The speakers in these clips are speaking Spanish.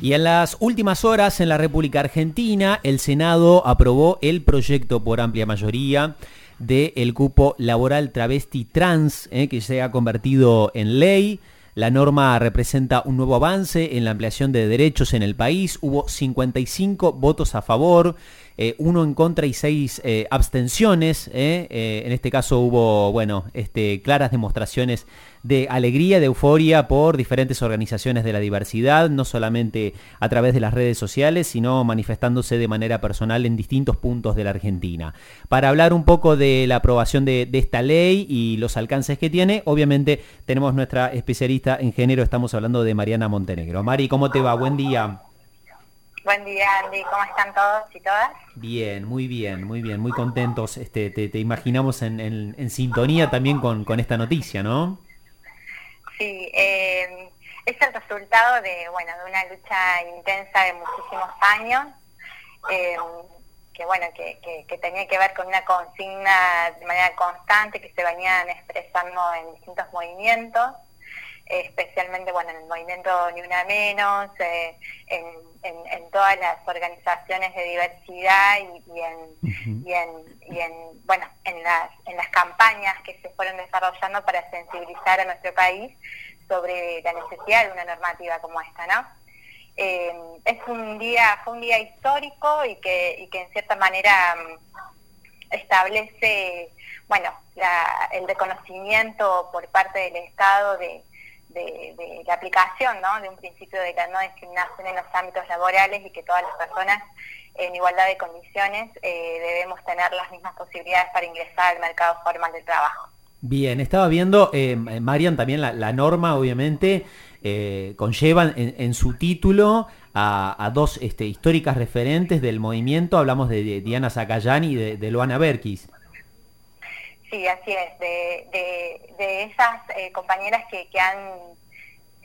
Y en las últimas horas en la República Argentina, el Senado aprobó el proyecto por amplia mayoría del cupo laboral travesti trans, eh, que se ha convertido en ley. La norma representa un nuevo avance en la ampliación de derechos en el país. Hubo 55 votos a favor, eh, uno en contra y seis eh, abstenciones. Eh. en este caso hubo, bueno, este, claras demostraciones de alegría, de euforia por diferentes organizaciones de la diversidad, no solamente a través de las redes sociales, sino manifestándose de manera personal en distintos puntos de la Argentina. Para hablar un poco de la aprobación de, de esta ley y los alcances que tiene, obviamente tenemos nuestra especialista en género, estamos hablando de Mariana Montenegro. Mari, ¿cómo te va? Buen día. Buen día, Andy. ¿Cómo están todos y todas? Bien, muy bien, muy bien, muy contentos. Este, te, imaginamos en, sintonía también con, esta noticia, ¿no? Sí, eh, es el resultado de, bueno, de una lucha intensa de muchísimos años, eh, que bueno, que, que, tenía que ver con una consigna de manera constante que se venían expresando en distintos movimientos especialmente bueno, en el movimiento Ni Una Menos, eh, en, todas las organizaciones de diversidad y, en, y, en, bueno, en las, en las campañas que se fueron desarrollando para sensibilizar a nuestro país sobre la necesidad de una normativa como esta, ¿no? Eh, es un día, fue un día histórico y que, y que en cierta manera mm, establece, bueno, el reconocimiento por parte del Estado de, de, la aplicación ¿no? de un principio de la no discriminación en los ámbitos laborales y que todas las personas en igualdad de condiciones eh, debemos tener las mismas posibilidades para ingresar al mercado formal del trabajo. Bien, estaba viendo, eh, Marian, también la, norma, obviamente, eh, conlleva en, su título a, dos este, históricas referentes del movimiento, hablamos de, Diana Zacayani y de, de Luana Berkis. Sí, así es, de, de, esas eh, compañeras que, que, han,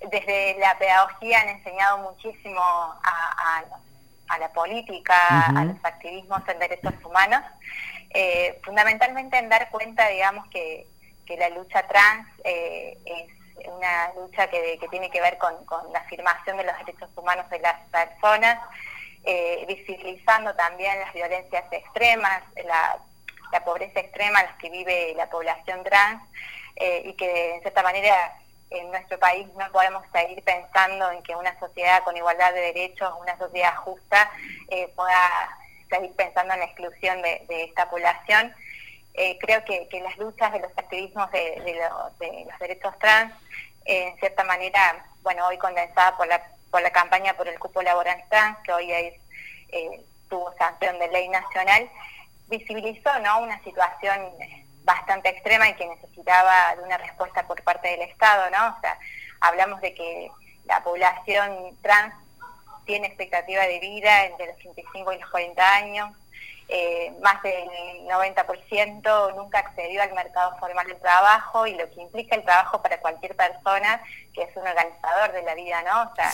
desde la pedagogía han enseñado muchísimo a, a, la política, a los activismos en derechos humanos, eh, fundamentalmente en dar cuenta, digamos, que, que la lucha trans eh, es una lucha que, que, tiene que ver con, con, la afirmación de los derechos humanos de las personas, visibilizando también las violencias extremas, la la pobreza extrema en la que vive la población trans eh, y que en cierta manera en nuestro país no podemos seguir pensando en que una sociedad con igualdad de derechos, una sociedad justa, eh, pueda seguir pensando en la exclusión de, esta población. Eh, creo que, las luchas de los activismos de, los derechos trans, en cierta manera, bueno, hoy condensada por la, por la campaña por el cupo laboral trans, que hoy es, tuvo sanción de ley nacional, visibilizó ¿no? una situación bastante extrema y que necesitaba de una respuesta por parte del Estado, ¿no? O sea, hablamos de que la población trans tiene expectativa de vida entre los 35 y los 40 años, eh, más del 90% nunca accedió al mercado formal del trabajo y lo que implica el trabajo para cualquier persona que es un organizador de la vida, ¿no? O sea,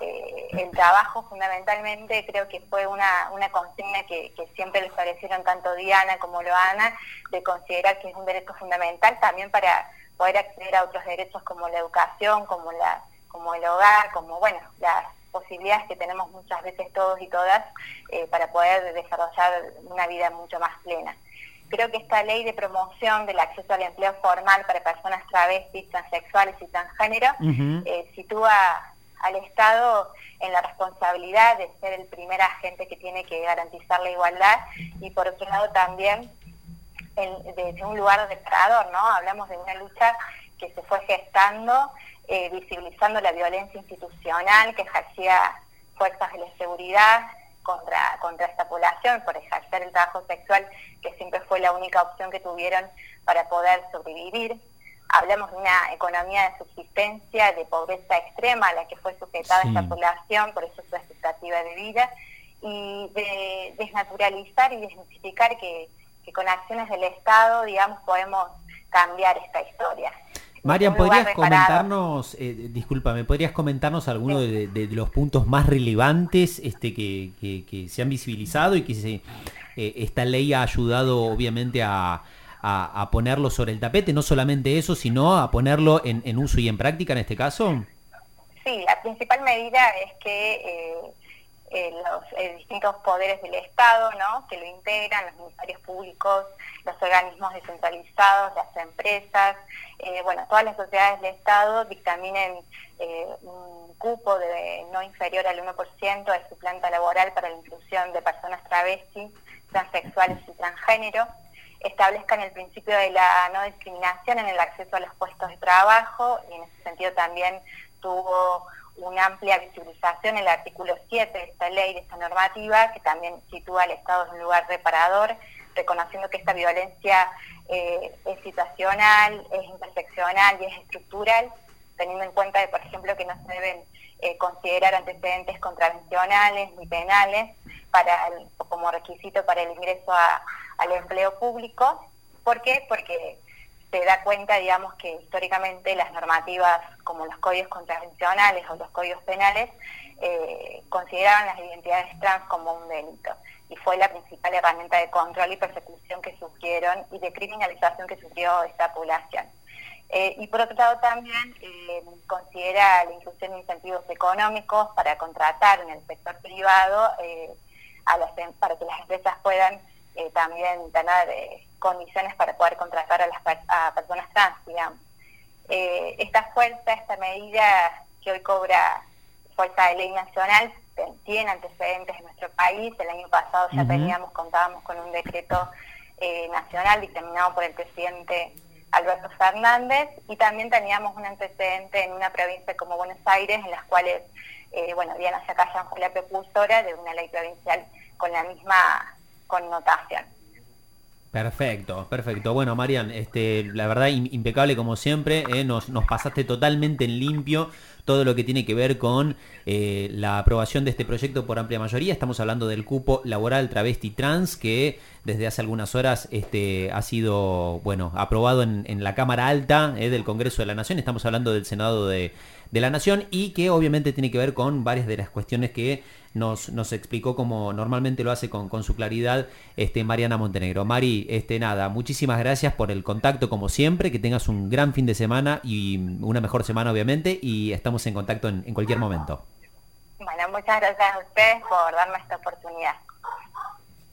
eh, el trabajo fundamentalmente creo que fue una, una consigna que, siempre le establecieron tanto Diana como Loana, de considerar que es un derecho fundamental también para poder acceder a otros derechos como la educación, como la como el hogar, como bueno, las posibilidades que tenemos muchas veces todos y todas eh, para poder desarrollar una vida mucho más plena. Creo que esta ley de promoción del acceso al empleo formal para personas travestis, transexuales y transgénero eh, sitúa al Estado en la responsabilidad de ser el primer agente que tiene que garantizar la igualdad y por otro lado también desde un lugar de parador, ¿no? Hablamos de una lucha que se fue gestando eh, visibilizando la violencia institucional que ejercía fuerzas de la seguridad contra, contra esta población por ejercer el trabajo sexual, que siempre fue la única opción que tuvieron para poder sobrevivir. Hablamos de una economía de subsistencia, de pobreza extrema a la que fue sujetada esta población, por eso su expectativa de vida, y de desnaturalizar y desmitificar que, que con acciones del Estado, digamos, podemos cambiar esta historia. Marian, ¿podrías comentarnos, eh, discúlpame, ¿podrías comentarnos algunos de, los puntos más relevantes este, que, se han visibilizado y que se, eh, esta ley ha ayudado obviamente a, ponerlo sobre el tapete? No solamente eso, sino a ponerlo en, uso y en práctica en este caso. Sí, la principal medida es que eh, eh, los eh, distintos poderes del Estado, ¿no? que lo integran, los ministerios públicos, los organismos descentralizados, las empresas, bueno, todas las sociedades del Estado dictaminen un cupo de no inferior al 1% de su planta laboral para la inclusión de personas travestis, transexuales y transgénero establezcan el principio de la no discriminación en el acceso a los puestos de trabajo y en ese sentido también tuvo una amplia visibilización el artículo 7 de esta ley, de esta normativa, que también sitúa al Estado en un lugar reparador, reconociendo que esta violencia eh, es situacional, es interseccional y es estructural, teniendo en cuenta, de, por ejemplo, que no se deben eh, considerar antecedentes contravencionales ni penales para como requisito para el ingreso al empleo público. ¿Por qué? Porque se da cuenta, digamos, que históricamente las normativas como los códigos contravencionales o los códigos penales eh, consideraban las identidades trans como un delito y fue la principal herramienta de control y persecución que sufrieron y de criminalización que sufrió esta población. Eh, y por otro lado también eh, considera la inclusión de incentivos económicos para contratar en el sector privado a las, em, para que las empresas puedan también tener condiciones para poder contratar a las personas trans, digamos. Eh, esta fuerza, esta medida que hoy cobra fuerza de ley nacional, tiene antecedentes en nuestro país. El año pasado ya teníamos, contábamos con un decreto eh, nacional dictaminado por el presidente Alberto Fernández y también teníamos un antecedente en una provincia como Buenos Aires en las cuales, eh, bueno, Diana Zacayán fue la propulsora de una ley provincial con la misma connotación. Perfecto, perfecto. Bueno, Marian, este, la verdad impecable como siempre, eh, nos, nos, pasaste totalmente en limpio todo lo que tiene que ver con eh, la aprobación de este proyecto por amplia mayoría. Estamos hablando del cupo laboral travesti trans que desde hace algunas horas este, ha sido bueno aprobado en, la Cámara Alta eh, del Congreso de la Nación. Estamos hablando del Senado de, de la Nación y que obviamente tiene que ver con varias de las cuestiones que nos, nos explicó como normalmente lo hace con, con, su claridad este, Mariana Montenegro. Mari, este, nada, muchísimas gracias por el contacto como siempre, que tengas un gran fin de semana y una mejor semana obviamente y estamos en contacto en, en cualquier momento. Bueno, muchas gracias a ustedes por darme esta oportunidad.